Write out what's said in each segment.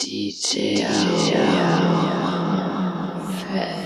DJ Fred.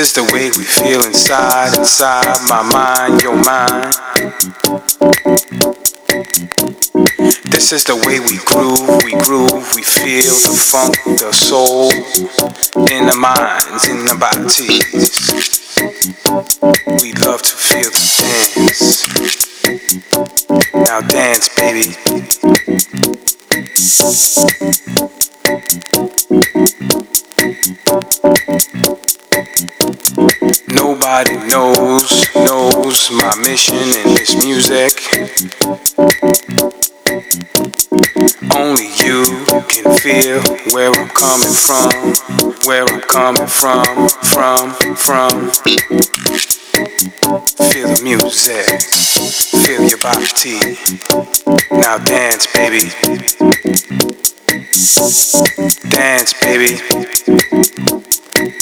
Is the way we feel inside, inside my mind, your mind. This is the way we groove, we groove, we feel the funk, the soul in the minds, in the bodies. We love to feel the dance. Now dance, baby. Nobody knows, knows my mission in this music. Only you can feel where I'm coming from, where I'm coming from, from, from. Feel the music, feel your body. Now dance, baby. Dance, baby. This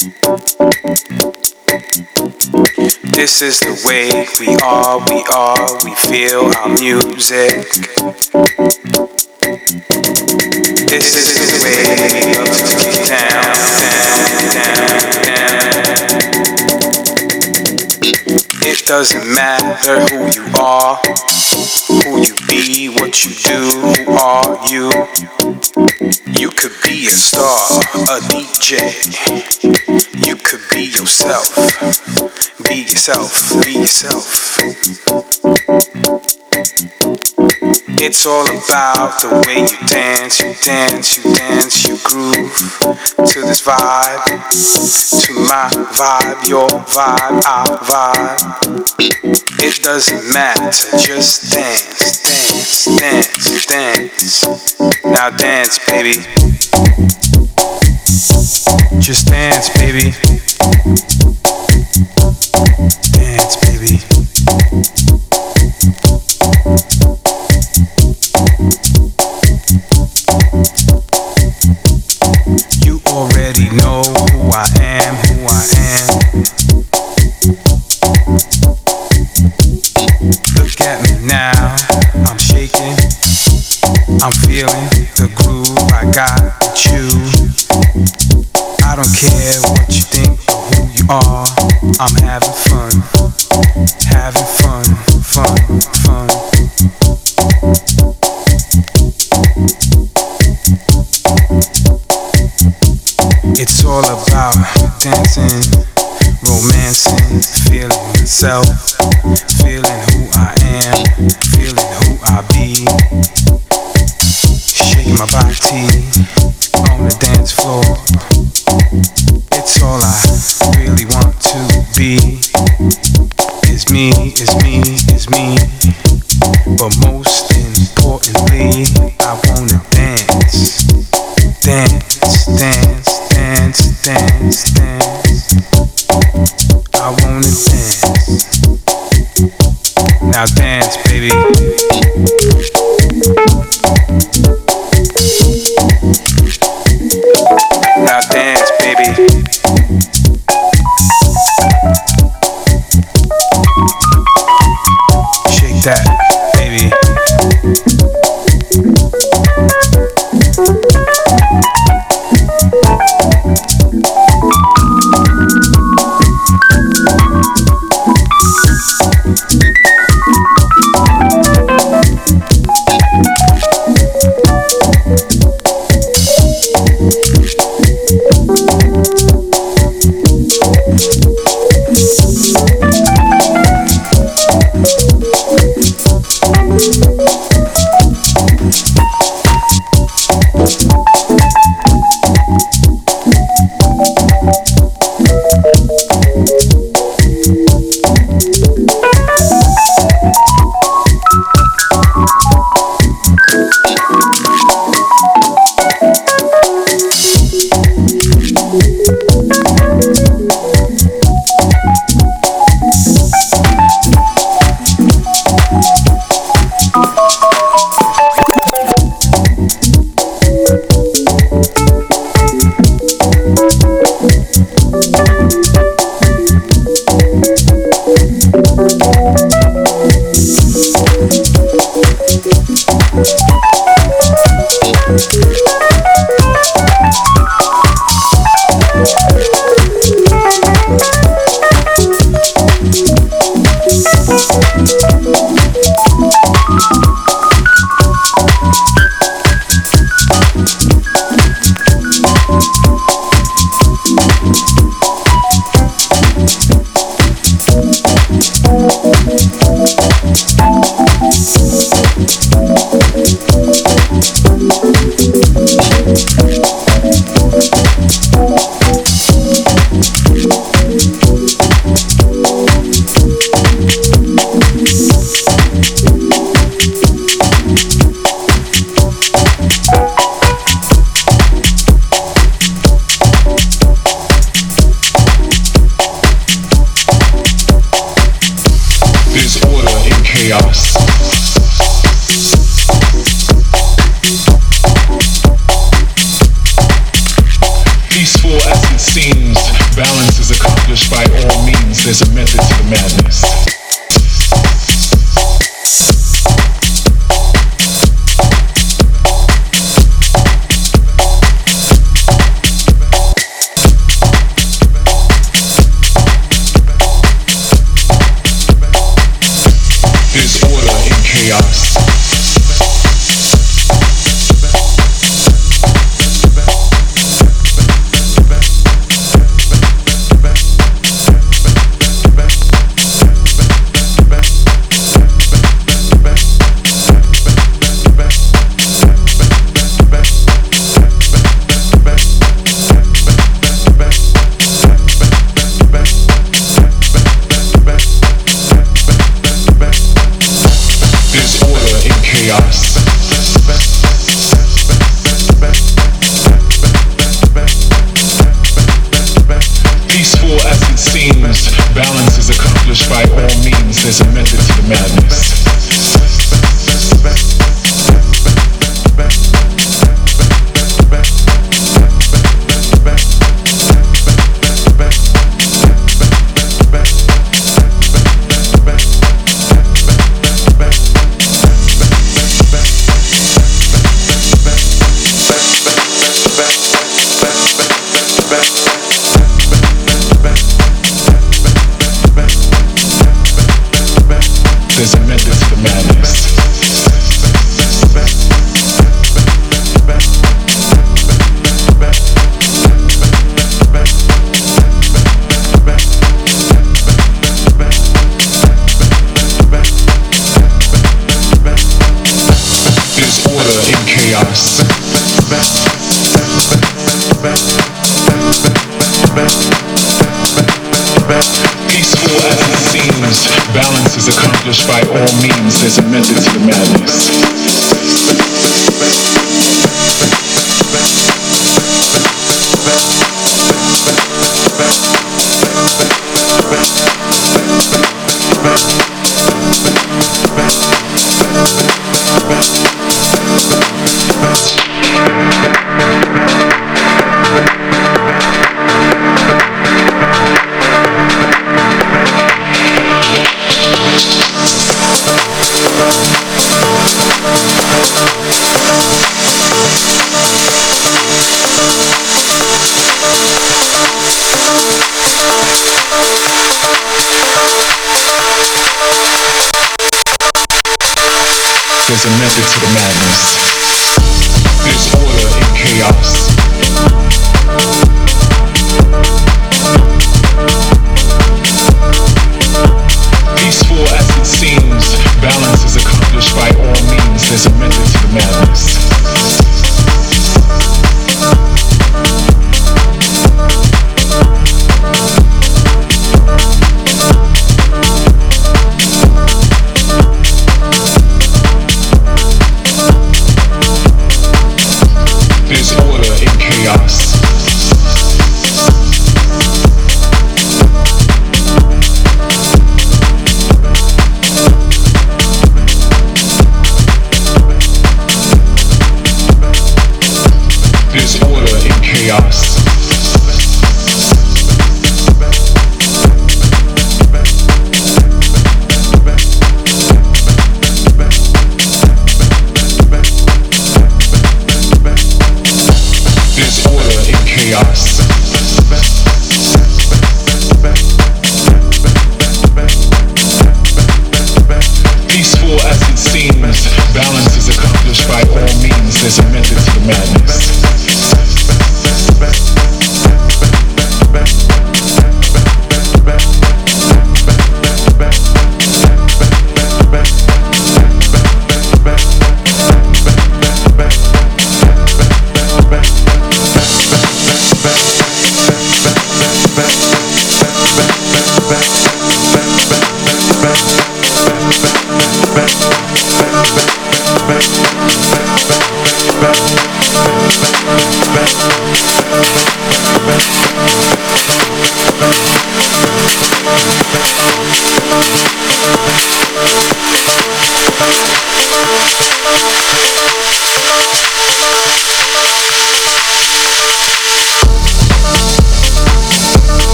is the way we are, we are, we feel our music. This is the way we love to get down, down, down, doesn't matter who you are, who you be, what you do, who are you. You could be a star, a DJ. You could be yourself. Be yourself, be yourself. It's all about the way you dance, you dance, you dance, you groove to this vibe, to my vibe, your vibe, our vibe. It doesn't matter, just dance, dance, dance, dance. Now dance, baby. Just dance, baby. Dance, baby. I'm having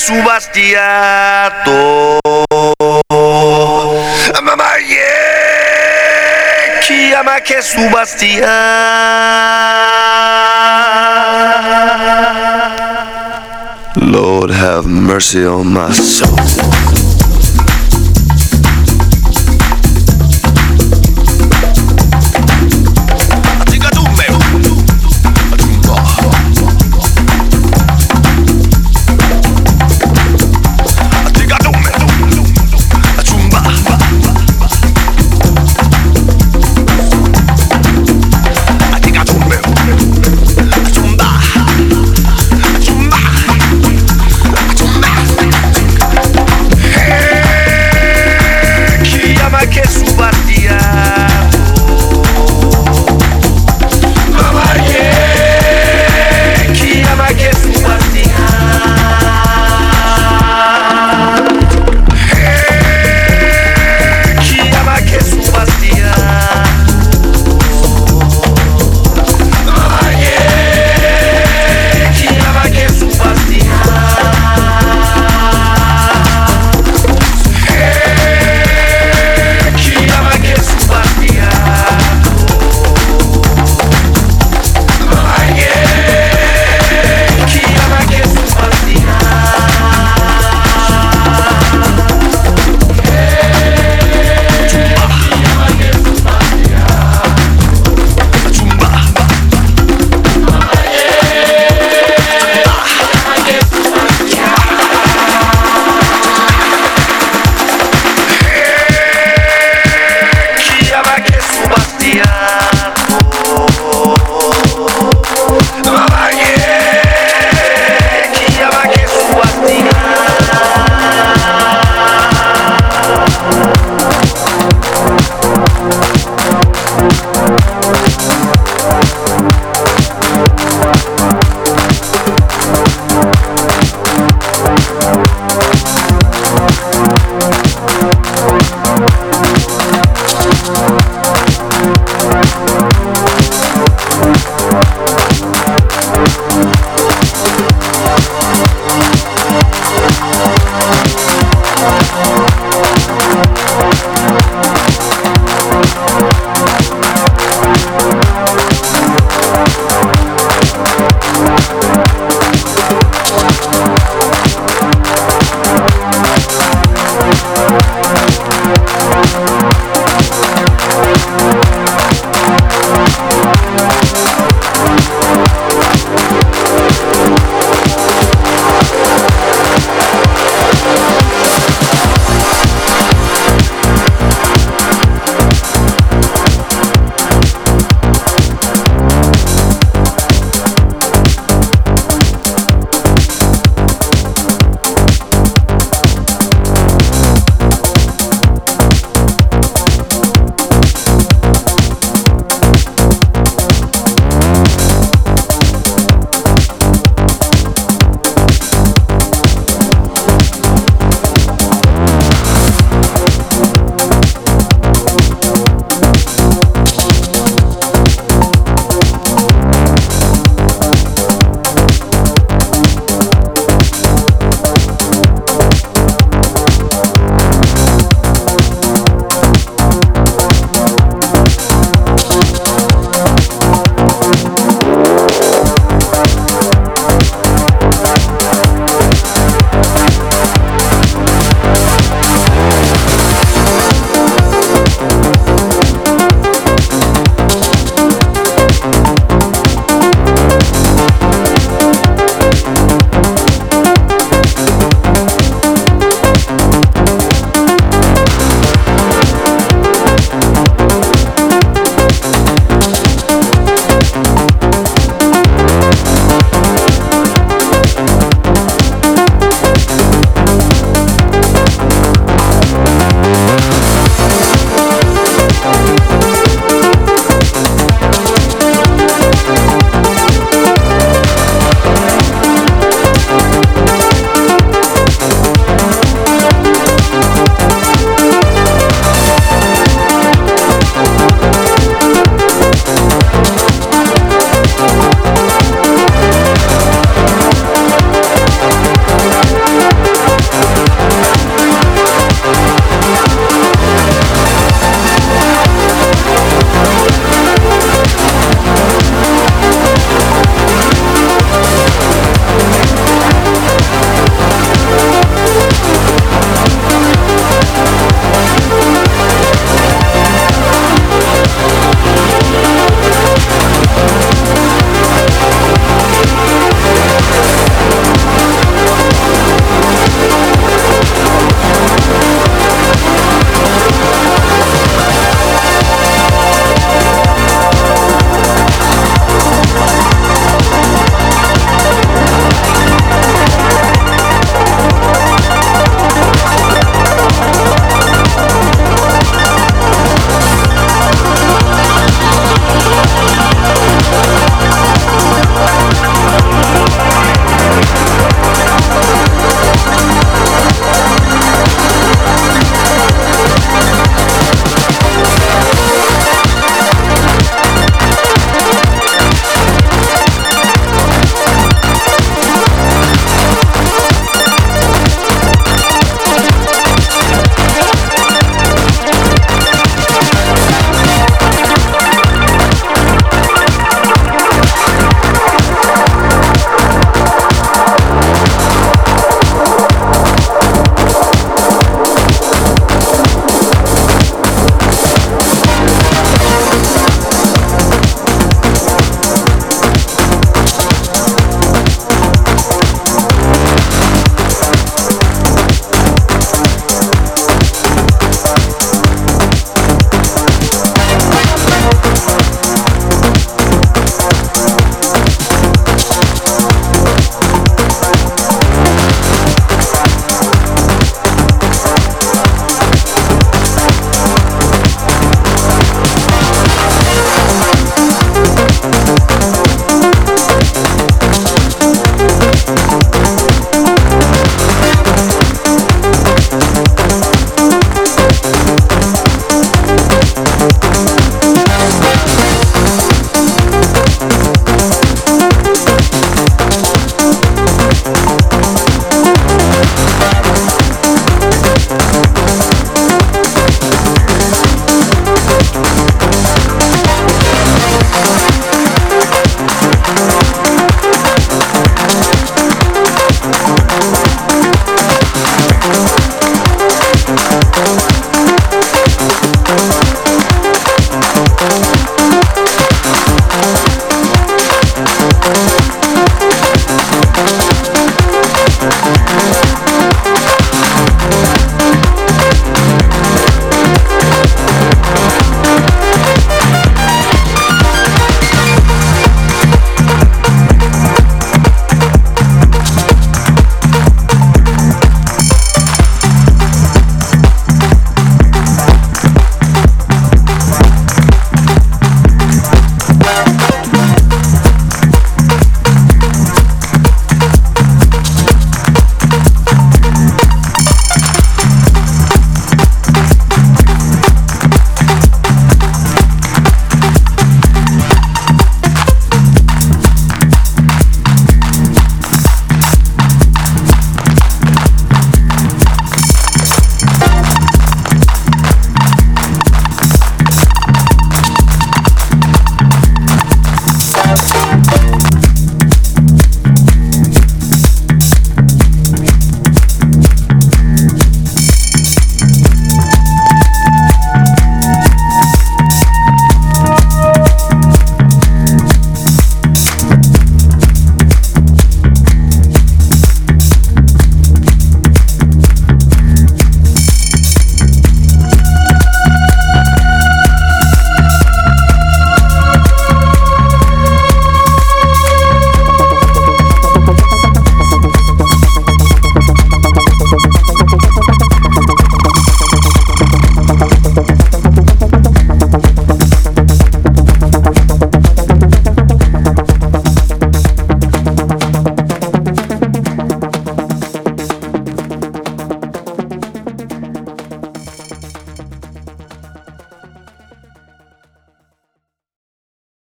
ama che subastiato Mamma yeah Chi ama che subastiato Lord have mercy on my soul